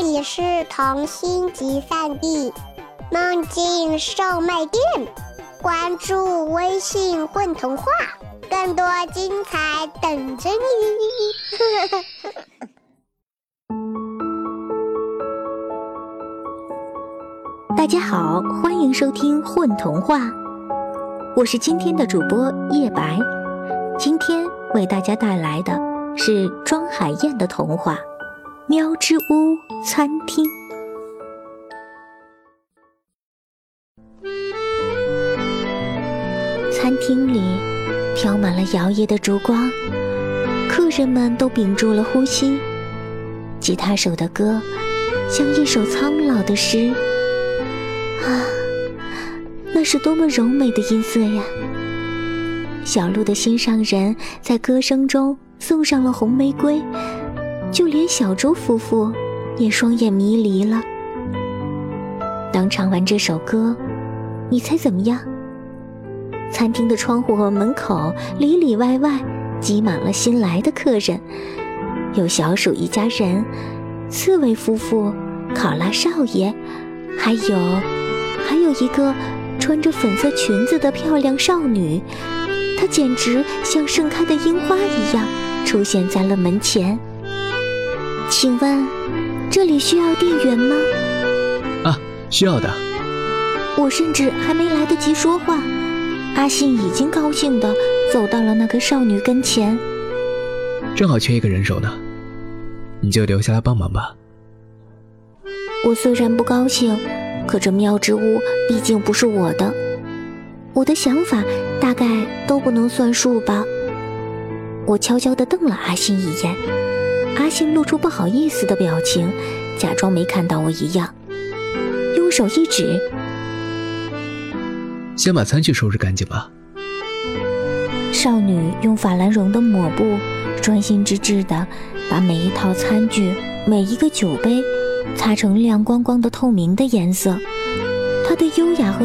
这里是童心集散地，梦境售卖店。关注微信“混童话”，更多精彩等着你。大家好，欢迎收听《混童话》，我是今天的主播叶白。今天为大家带来的是庄海燕的童话《喵之屋餐厅》。餐厅里飘满了摇曳的烛光，客人们都屏住了呼吸。吉他手的歌像一首苍老的诗。啊，那是多么柔美的音色呀！小鹿的心上人在歌声中送上了红玫瑰，就连小猪夫妇也双眼迷离了。当唱完这首歌，你猜怎么样？餐厅的窗户和门口里里外外挤满了新来的客人，有小鼠一家人、刺猬夫妇、考拉少爷，还有还有一个穿着粉色裙子的漂亮少女，她简直像盛开的樱花一样出现在了门前。请问，这里需要店员吗？啊，需要的。我甚至还没来得及说话。阿信已经高兴地走到了那个少女跟前。正好缺一个人手呢，你就留下来帮忙吧。我虽然不高兴，可这妙之屋毕竟不是我的，我的想法大概都不能算数吧。我悄悄地瞪了阿信一眼，阿信露出不好意思的表情，假装没看到我一样，用手一指。先把餐具收拾干净吧。少女用法兰绒的抹布，专心致志地把每一套餐具、每一个酒杯擦成亮光光的透明的颜色。她的优雅和